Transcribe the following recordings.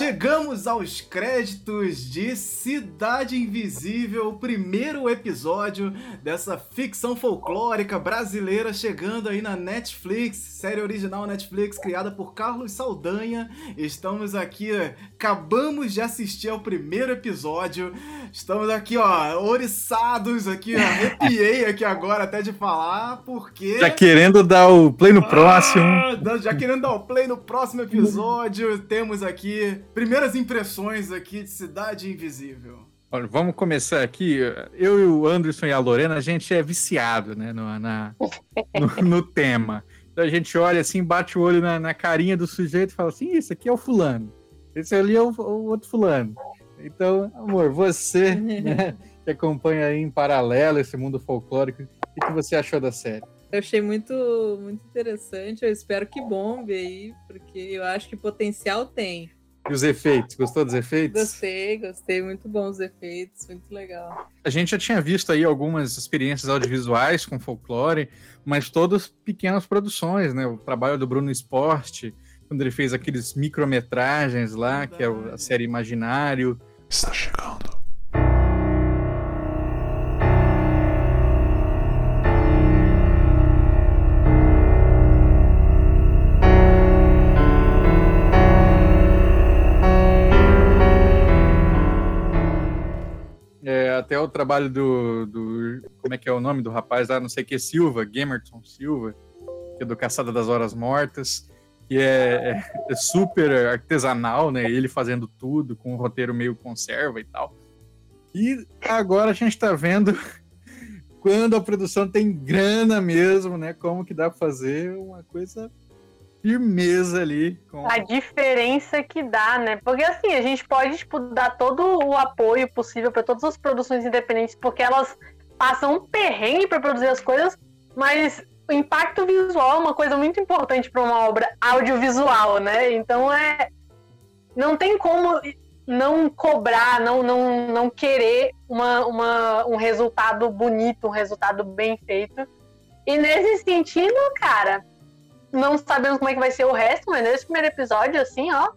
Chegamos aos créditos de Cidade Invisível, o primeiro episódio dessa ficção folclórica brasileira chegando aí na Netflix, série original Netflix criada por Carlos Saldanha. Estamos aqui, acabamos de assistir ao primeiro episódio. Estamos aqui, ó, oriçados aqui, arrepiei aqui agora até de falar, porque já querendo dar o play no próximo. Ah, já querendo dar o play no próximo episódio. Temos aqui primeiras impressões aqui de Cidade Invisível. Olha, vamos começar aqui. Eu e o Anderson e a Lorena, a gente é viciado, né, no, na, no, no tema. Então a gente olha assim, bate o olho na, na, carinha do sujeito e fala assim: Isso aqui é o fulano. Esse ali é o, o outro fulano. Então, amor, você né, que acompanha aí em paralelo esse mundo folclórico, o que você achou da série? Eu achei muito, muito interessante. Eu espero que bombe aí, porque eu acho que potencial tem. E os efeitos? Gostou dos efeitos? Gostei, gostei. Muito bons os efeitos, muito legal. A gente já tinha visto aí algumas experiências audiovisuais com folclore, mas todas pequenas produções, né? O trabalho do Bruno Esporte, quando ele fez aqueles micrometragens lá, que é a série Imaginário. Está chegando trabalho do, do, Como é que é o nome do rapaz lá? Não sei o que, Silva, Gamerton Silva, que é do Caçada das Horas Mortas, que é, é, é super artesanal, né? Ele fazendo tudo, com um roteiro meio conserva e tal. E agora a gente tá vendo quando a produção tem grana mesmo, né? Como que dá pra fazer uma coisa firmeza ali. Com... A diferença que dá, né? Porque assim, a gente pode tipo, dar todo o apoio possível para todas as produções independentes, porque elas passam um perrengue para produzir as coisas, mas o impacto visual é uma coisa muito importante para uma obra audiovisual, né? Então é. Não tem como não cobrar, não, não, não querer uma, uma, um resultado bonito, um resultado bem feito. E nesse sentido, cara, não sabemos como é que vai ser o resto, mas nesse primeiro episódio, assim, ó,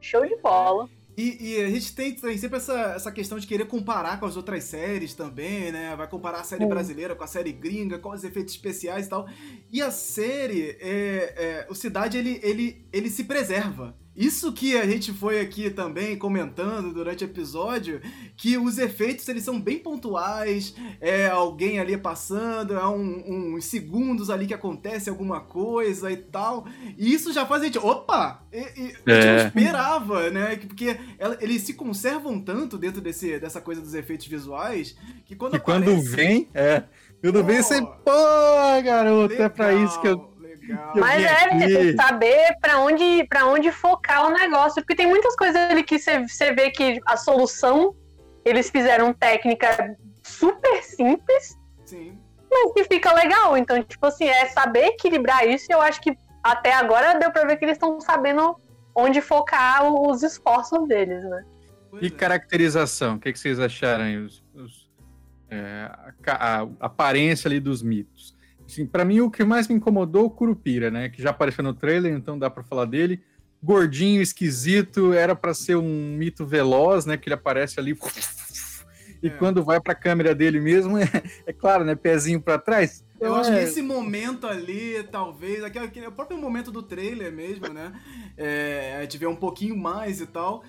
show de bola. E, e, a gente tem, tem, sempre essa, essa questão de querer comparar com as outras séries também, né? Vai comparar a série brasileira com a série gringa, com os efeitos especiais e tal. E a série, é, é, o Cidade, ele, ele, ele se preserva. Isso que a gente foi aqui também comentando durante o episódio, que os efeitos eles são bem pontuais, é alguém ali passando, é um, uns segundos ali que acontece alguma coisa e tal. E isso já faz a gente, opa! E, e, a gente é. não esperava, né? Porque eles se conservam tanto dentro desse, dessa coisa dos efeitos visuais que quando que aparece... quando vem, é. Quando vem, você, pô, garoto, legal. é pra isso que eu mas é, saber para onde, pra onde focar o negócio, porque tem muitas coisas ali que você vê que a solução eles fizeram técnica super simples, Sim. mas que fica legal. Então, tipo assim, é saber equilibrar isso. E eu acho que até agora deu para ver que eles estão sabendo onde focar os esforços deles, né? E é. caracterização, o que, que vocês acharam? Os, os, é, a, a aparência ali dos mitos. Assim, para mim, o que mais me incomodou o Curupira, né? Que já apareceu no trailer, então dá para falar dele. Gordinho, esquisito, era para ser um mito veloz, né? Que ele aparece ali. E é. quando vai para a câmera dele mesmo, é, é claro, né? Pezinho para trás. Eu acho que é. esse momento ali, talvez, aquele, aquele, o próprio momento do trailer mesmo, né? É, a gente vê um pouquinho mais e tal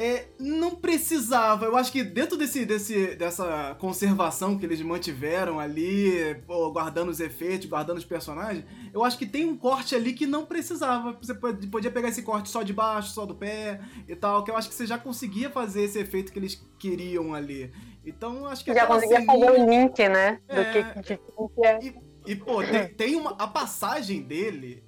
é, não precisava. Eu acho que dentro desse, desse, dessa conservação que eles mantiveram ali, pô, guardando os efeitos, guardando os personagens, eu acho que tem um corte ali que não precisava. Você podia pegar esse corte só de baixo, só do pé e tal, que eu acho que você já conseguia fazer esse efeito que eles queriam ali. Então, acho que... Já conseguia fazer o link, né? É, do que, de, que é. E, e, pô, tem, tem uma... A passagem dele...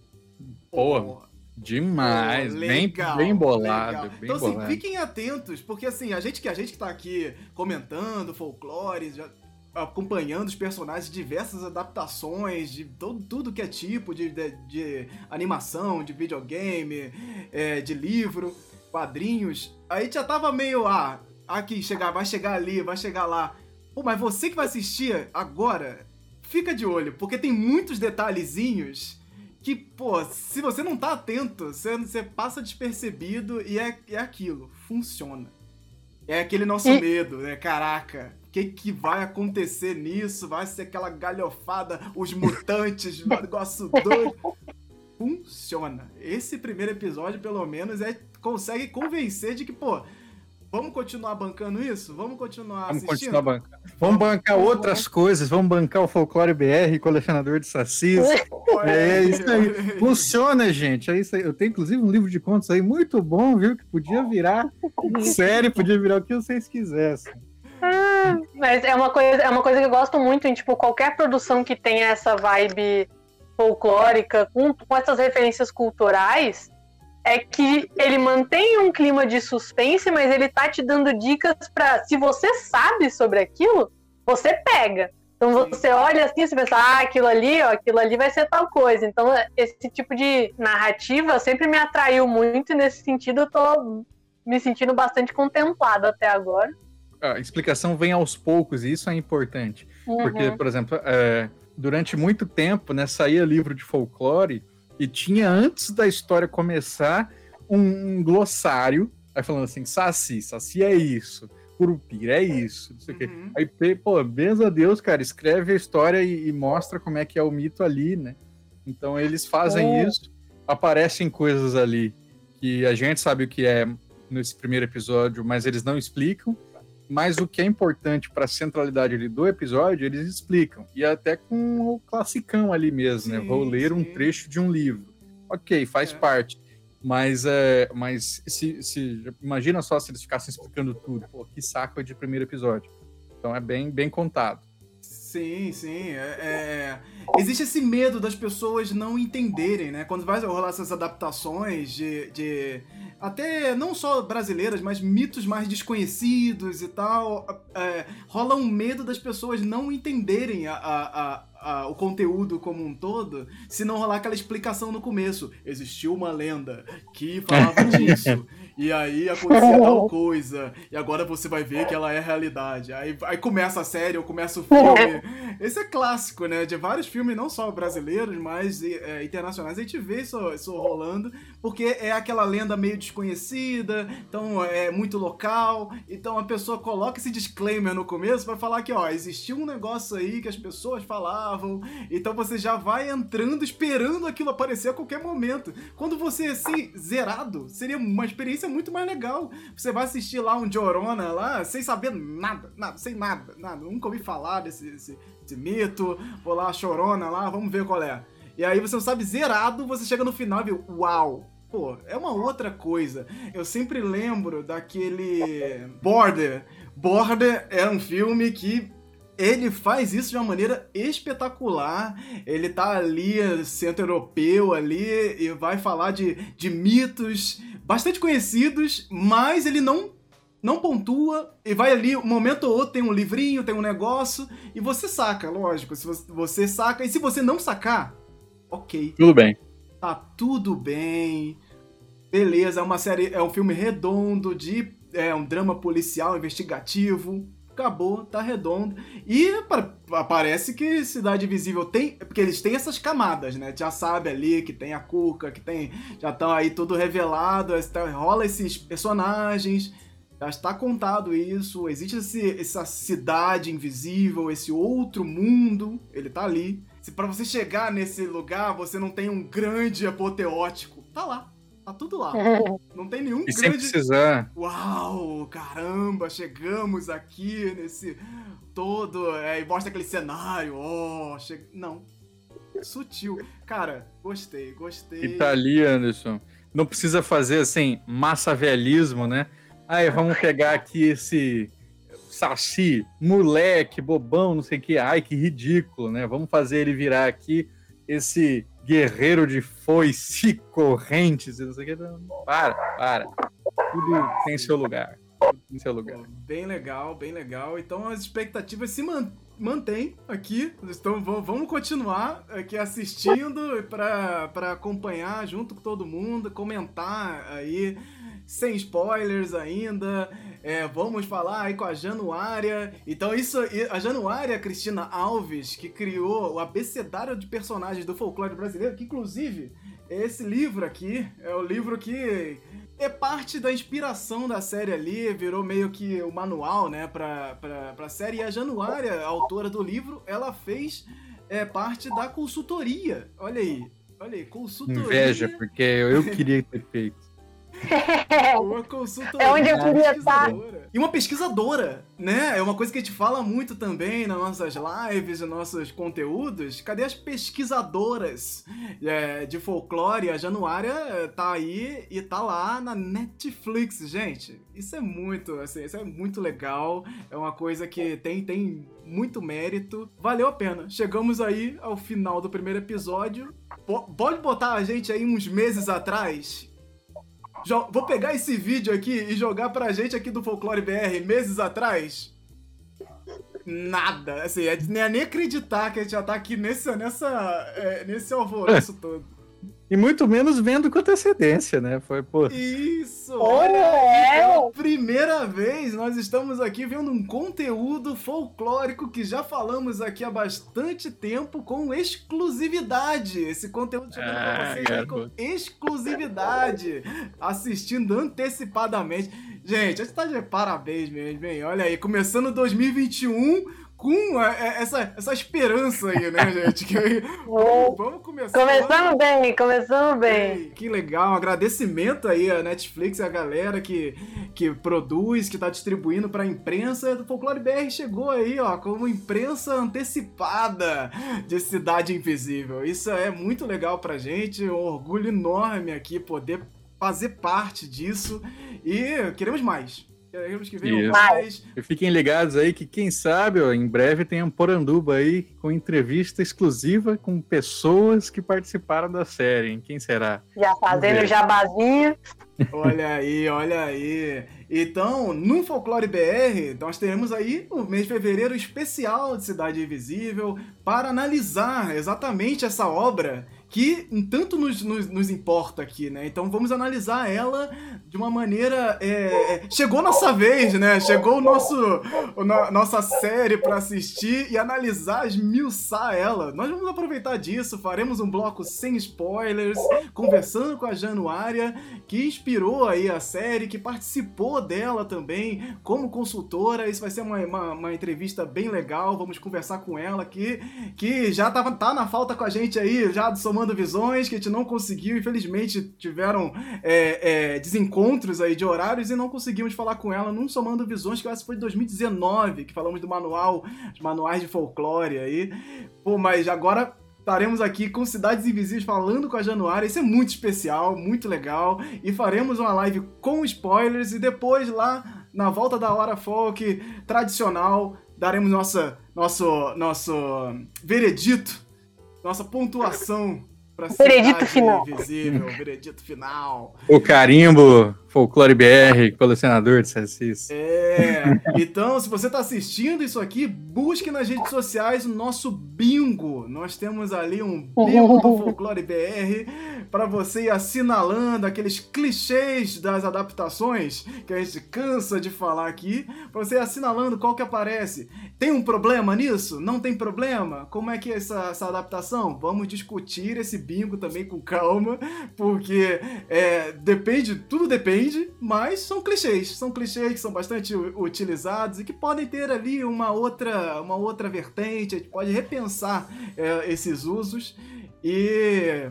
Boa. Pô, Demais, legal, bem, bem bolado. Bem então, bolado. assim, fiquem atentos, porque assim, a gente que a gente que tá aqui comentando folclore, já, acompanhando os personagens, diversas adaptações de todo, tudo que é tipo de, de, de animação, de videogame, é, de livro, quadrinhos. A gente já tava meio, ah, aqui, chegar, vai chegar ali, vai chegar lá. Pô, mas você que vai assistir agora, fica de olho, porque tem muitos detalhezinhos que, pô, se você não tá atento, você, você passa despercebido e é, é aquilo, funciona. É aquele nosso e... medo, né? Caraca, o que, que vai acontecer nisso? Vai ser aquela galhofada, os mutantes, negócio doido. Funciona. Esse primeiro episódio, pelo menos, é consegue convencer de que, pô, Vamos continuar bancando isso? Vamos continuar vamos assistindo? Continuar bancando. Vamos bancar vamos outras coisas, vamos bancar o Folclore BR, colecionador de sacis. é, é isso aí. Funciona, gente. É isso aí. Eu tenho, inclusive, um livro de contos aí muito bom, viu? Que podia virar série, podia virar o que vocês quisessem. Ah, mas é uma, coisa, é uma coisa que eu gosto muito em tipo, qualquer produção que tenha essa vibe folclórica, com, com essas referências culturais, é que ele mantém um clima de suspense, mas ele tá te dando dicas para se você sabe sobre aquilo, você pega. Então você olha assim, você pensa, ah, aquilo ali, ó, aquilo ali vai ser tal coisa. Então esse tipo de narrativa sempre me atraiu muito e nesse sentido eu tô me sentindo bastante contemplado até agora. A explicação vem aos poucos e isso é importante. Uhum. Porque, por exemplo, é, durante muito tempo, né, saía livro de folclore e tinha, antes da história começar, um glossário, aí falando assim, Saci, Saci é isso, Curupira é isso, não sei o uhum. quê. Aí, pô, benza a Deus, cara, escreve a história e, e, mostra como é que é o mito ali, né? Então eles fazem é. isso, aparecem coisas ali que a gente sabe o que é nesse primeiro episódio, mas eles não explicam. Mas o que é importante para a centralidade ali do episódio, eles explicam. E até com o classicão ali mesmo, sim, né? Vou ler sim. um trecho de um livro. Ok, faz é. parte. Mas, é, mas se, se, imagina só se eles ficassem explicando tudo. Pô, que saco de primeiro episódio. Então é bem, bem contado. Sim, sim. É, é, Existe esse medo das pessoas não entenderem, né? Quando vai rolar essas adaptações de, de até não só brasileiras, mas mitos mais desconhecidos e tal, é, rola um medo das pessoas não entenderem a, a, a, o conteúdo como um todo, se não rolar aquela explicação no começo. Existiu uma lenda que falava disso e aí acontecia tal coisa, e agora você vai ver que ela é realidade. Aí, aí começa a série ou começa o filme. Esse é clássico, né? De vários filmes, não só brasileiros, mas é, internacionais. A gente vê isso, isso rolando, porque é aquela lenda meio desconhecida, então é muito local. Então a pessoa coloca esse disclaimer no começo para falar que, ó, existiu um negócio aí que as pessoas falavam, então você já vai entrando esperando aquilo aparecer a qualquer momento. Quando você se zerado, seria uma experiência muito mais legal. Você vai assistir lá um Jorona lá, sem saber nada, nada, sem nada, nada. Nunca ouvi falar desse, desse, desse mito. Vou lá, Chorona lá, vamos ver qual é. E aí você não sabe zerado, você chega no final e vê, uau, pô, é uma outra coisa. Eu sempre lembro daquele Border. Border era um filme que ele faz isso de uma maneira espetacular. Ele tá ali, centro-europeu ali, e vai falar de, de mitos bastante conhecidos, mas ele não não pontua e vai ali, um momento ou outro tem um livrinho, tem um negócio e você saca, lógico. Se você, você saca e se você não sacar, ok. Tudo bem. Tá tudo bem. Beleza, é uma série, é um filme redondo de é um drama policial investigativo acabou, tá redondo. E parece que Cidade Invisível tem. Porque eles têm essas camadas, né? Já sabe ali que tem a Cuca, que tem. Já estão aí tudo revelado, rola esses personagens. Já está contado isso. Existe esse, essa cidade invisível, esse outro mundo. Ele tá ali. Se para você chegar nesse lugar, você não tem um grande apoteótico. Tá lá. Tá tudo lá. Não tem nenhum e grande. Sem precisar. Uau, caramba, chegamos aqui nesse todo. É, e mostra aquele cenário. Oh, che... Não. Sutil. Cara, gostei, gostei. E tá ali, Anderson. Não precisa fazer assim, massavelismo, né? Aí, vamos pegar aqui esse saci, moleque, bobão, não sei o que. Ai, que ridículo, né? Vamos fazer ele virar aqui esse guerreiro de foice, correntes e não sei o que. Para, para. Tudo tem seu lugar. Tem seu lugar. Bem legal, bem legal. Então as expectativas se mantêm aqui. Então vamos continuar aqui assistindo para acompanhar junto com todo mundo, comentar aí sem spoilers ainda. É, vamos falar aí com a Januária. Então, isso, a Januária Cristina Alves, que criou o abecedário de personagens do folclore brasileiro, que inclusive esse livro aqui é o livro que é parte da inspiração da série ali, virou meio que o manual, né, pra, pra, pra série. E a Januária, a autora do livro, ela fez é, parte da consultoria. Olha aí, olha aí, consultoria. Inveja, porque eu queria ter feito. Uma consultoria. É onde eu queria estar. E uma pesquisadora, né? É uma coisa que a gente fala muito também nas nossas lives, nos nossos conteúdos. Cadê as pesquisadoras é, de folclore? A Januária tá aí e tá lá na Netflix, gente. Isso é muito, assim, isso é muito legal. É uma coisa que tem, tem muito mérito. Valeu a pena. Chegamos aí ao final do primeiro episódio. Pode botar a gente aí uns meses atrás Vou pegar esse vídeo aqui e jogar pra gente aqui do Folclore BR meses atrás. Nada. Assim, é, é nem acreditar que a gente já tá aqui nesse, nessa, é, nesse alvoroço todo. E muito menos vendo com antecedência, né? Foi, pô. Isso! Olha, é. pela primeira vez nós estamos aqui vendo um conteúdo folclórico que já falamos aqui há bastante tempo com exclusividade. Esse conteúdo chegando ah, pra vocês aí com exclusividade. Assistindo antecipadamente. Gente, a gente tá de parabéns mesmo, hein? Olha aí, começando 2021 com é, é, essa, essa esperança aí, né, gente? Que aí, vamos, começar. Começando bem, começando bem. Que legal, um agradecimento aí à Netflix e a galera que, que produz, que tá distribuindo pra imprensa. Do Folclore BR chegou aí, ó, como imprensa antecipada de Cidade Invisível. Isso é muito legal pra gente, um orgulho enorme aqui poder fazer parte disso e queremos mais. Queremos que venham mais. E fiquem ligados aí que, quem sabe, ó, em breve tem um Poranduba aí com entrevista exclusiva com pessoas que participaram da série. Hein? Quem será? Já fazendo jabazinho. Olha aí, olha aí. Então, no Folclore BR, nós teremos aí o mês de fevereiro especial de Cidade Invisível para analisar exatamente essa obra que tanto nos, nos, nos, importa aqui, né? Então vamos analisar ela de uma maneira. É, é chegou nossa vez, né? Chegou o nosso, o no, nossa série para assistir e analisar, esmiuçar ela. Nós vamos aproveitar disso, faremos um bloco sem spoilers, conversando com a Januária, que inspirou aí a série, que participou dela também como consultora. Isso vai ser uma, uma, uma entrevista bem legal. Vamos conversar com ela, que, que já tava, tá na falta com a gente aí, já somando somando visões que a gente não conseguiu, infelizmente tiveram é, é, desencontros aí de horários e não conseguimos falar com ela num Somando Visões, que essa foi de 2019, que falamos do manual, os manuais de folclore aí. Pô, mas agora estaremos aqui com Cidades Invisíveis falando com a Januária. Isso é muito especial, muito legal. E faremos uma live com spoilers e depois lá na volta da hora folk tradicional daremos nossa nosso nosso veredito, nossa pontuação Pra veredito final. Invisível, veredito final. O carimbo Folclore BR, colecionador de CSIs. É. Então, se você está assistindo isso aqui, busque nas redes sociais o nosso bingo. Nós temos ali um bingo do Folclore BR para você ir assinalando aqueles clichês das adaptações que a gente cansa de falar aqui, para você ir assinalando qual que aparece. Tem um problema nisso? Não tem problema? Como é que é essa, essa adaptação? Vamos discutir esse bingo também com calma, porque é, depende, tudo depende, mas são clichês, são clichês que são bastante utilizados e que podem ter ali uma outra, uma outra vertente, a gente pode repensar é, esses usos e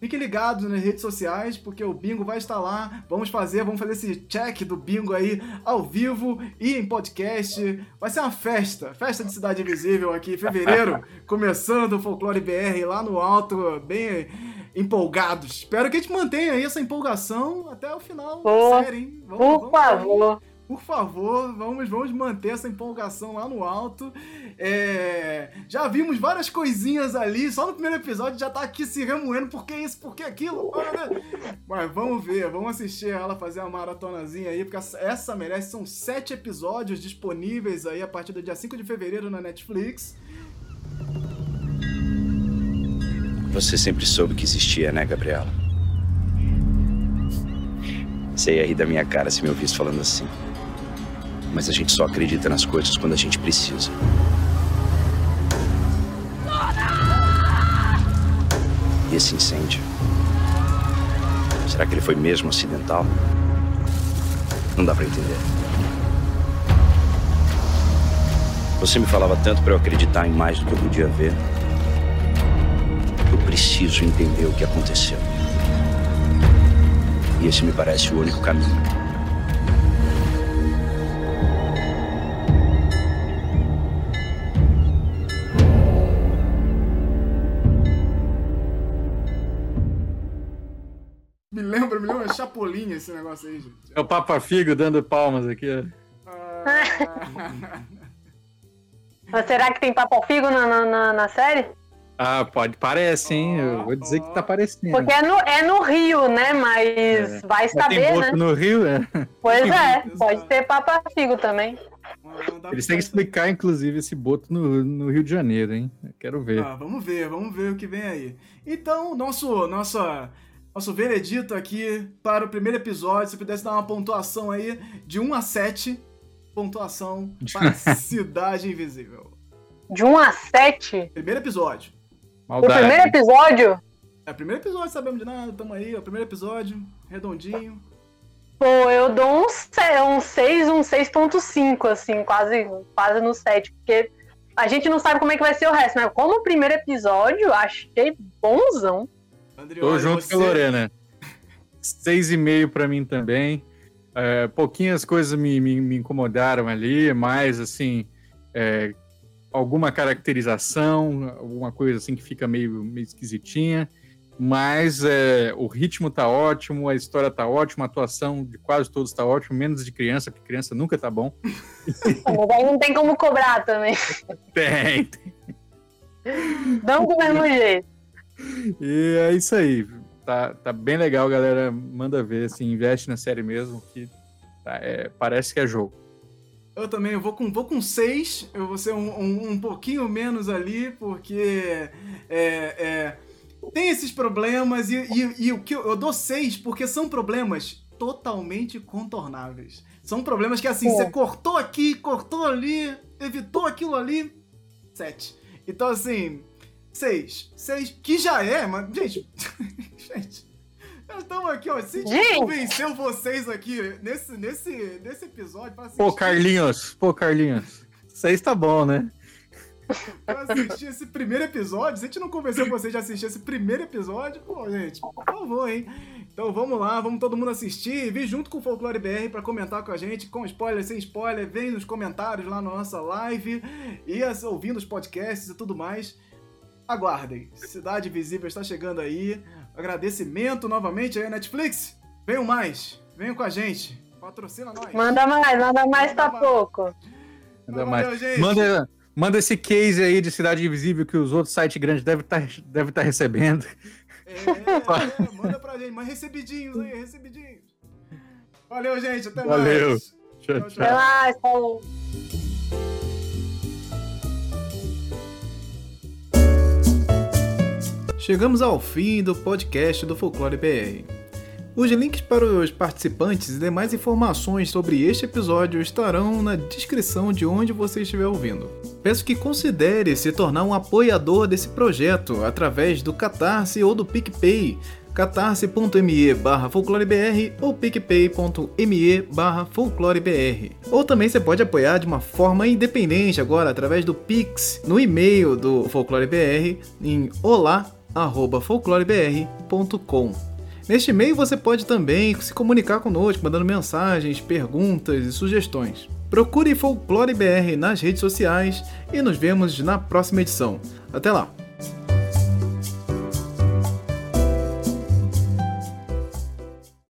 Fiquem ligados nas redes sociais, porque o bingo vai estar lá. Vamos fazer, vamos fazer esse check do bingo aí ao vivo e em podcast. Vai ser uma festa, festa de Cidade Invisível aqui em fevereiro, começando o Folclore BR lá no alto, bem empolgados. Espero que a gente mantenha aí essa empolgação até o final da série, hein? Vamos, por vamos favor. Por favor, vamos, vamos manter essa empolgação lá no alto. É, já vimos várias coisinhas ali, só no primeiro episódio já tá aqui se remoendo, por que isso, por que aquilo? Mas vamos ver, vamos assistir ela fazer a maratonazinha aí, porque essa merece, são sete episódios disponíveis aí a partir do dia 5 de fevereiro na Netflix. Você sempre soube que existia, né, Gabriela? Você ia rir da minha cara se me ouvisse falando assim. Mas a gente só acredita nas coisas quando a gente precisa. E esse incêndio? Será que ele foi mesmo acidental? Não dá pra entender. Você me falava tanto para eu acreditar em mais do que eu podia ver. Eu preciso entender o que aconteceu. E esse me parece o único caminho. Me lembra, me lembra Chapolin esse negócio aí, gente. É o Papa Figo dando palmas aqui. Ah, Mas será que tem papo figo na, na- na série? Ah, pode, parece, hein? Eu vou dizer que tá parecendo. Porque é no, é no Rio, né? Mas vai Já tem saber, boto né? no Rio, é. Pois é, pode ter papo figo também. Eles têm que explicar, inclusive, esse boto no, no Rio de Janeiro, hein? Eu quero ver. Ah, vamos ver, vamos ver o que vem aí. Então, nosso, nossa, nosso veredito aqui para o primeiro episódio, se pudesse dar uma pontuação aí de 1 a 7, pontuação para Cidade Invisível. De 1 a 7. Primeiro episódio. O Maldade. primeiro episódio, É, primeiro episódio, sabemos de nada, tamo aí, ó, primeiro episódio, redondinho. pô, eu dou um, se- um 6, um 6.5, assim, quase, quase no 7. Porque a gente não sabe como é que vai ser o resto, né? Como o primeiro episódio, achei bonzão. André, Tô junto você- com a Lorena. Seis e meio pra mim também. É, pouquinhas coisas me, me, me incomodaram ali, mas assim, é, alguma caracterização, alguma coisa assim que fica meio, meio esquisitinha. Mas é, o ritmo tá ótimo, a história tá ótima, a atuação de quase todos tá ótima, menos de criança, porque criança nunca tá bom. Aí não tem como cobrar também. Tem, Não do mesmo jeito. E é isso aí. Tá, tá bem legal, galera. Manda ver, assim, investe na série mesmo, que tá, é, parece que é jogo. Eu também eu vou com vou com 6, eu vou ser um, um, um pouquinho menos ali, porque é, é, tem esses problemas e, e, e o que eu, eu dou 6 porque são problemas totalmente contornáveis. São problemas que assim, É. você cortou aqui, cortou ali, evitou aquilo ali, 7. Então assim, 6. 6, que já é, mas, gente, gente, estamos aqui, ó, se a gente convenceu vocês aqui nesse, nesse, nesse episódio pra assistir, Pô, Carlinhos, pô, Carlinhos. Seis tá bom, né? pra assistir esse primeiro episódio, se a gente não convenceu vocês de assistir esse primeiro episódio, pô, gente, por favor, hein? Então vamos lá, vamos todo mundo assistir, vir junto com o Folclore BR pra comentar com a gente, com spoiler, sem spoiler, vem nos comentários lá na nossa live e as- ouvindo os podcasts e tudo mais. Aguardem, Cidade Visível está chegando aí. Agradecimento novamente aí Netflix. Venham mais, venham com a gente. Patrocina nós. Manda mais, manda mais, tá Manda mais. pouco. Manda Valeu, mais. gente. Manda, manda esse case aí de Cidade Invisível que os outros sites grandes devem estar deve tá recebendo. É, é, manda pra gente, mas recebidinhos aí, recebidinhos. Valeu, gente, até Valeu. mais. Tchau, Tchau, tchau. Até mais, falou. Chegamos ao fim do podcast do Folclore BR. Os links para os participantes e demais informações sobre este episódio estarão na descrição de onde você estiver ouvindo. Peço que considere se tornar um apoiador desse projeto através do Catarse ou do PicPay, catarse.me barra folclorebr ou picpay.me barra folclorebr. Ou também você pode apoiar de uma forma independente agora através do Pix no e-mail do FolcloreBR em olá@folclorebr.com. Neste e-mail você pode também se comunicar conosco, mandando mensagens, perguntas e sugestões. Procure Folclore BR nas redes sociais e nos vemos na próxima edição. Até lá!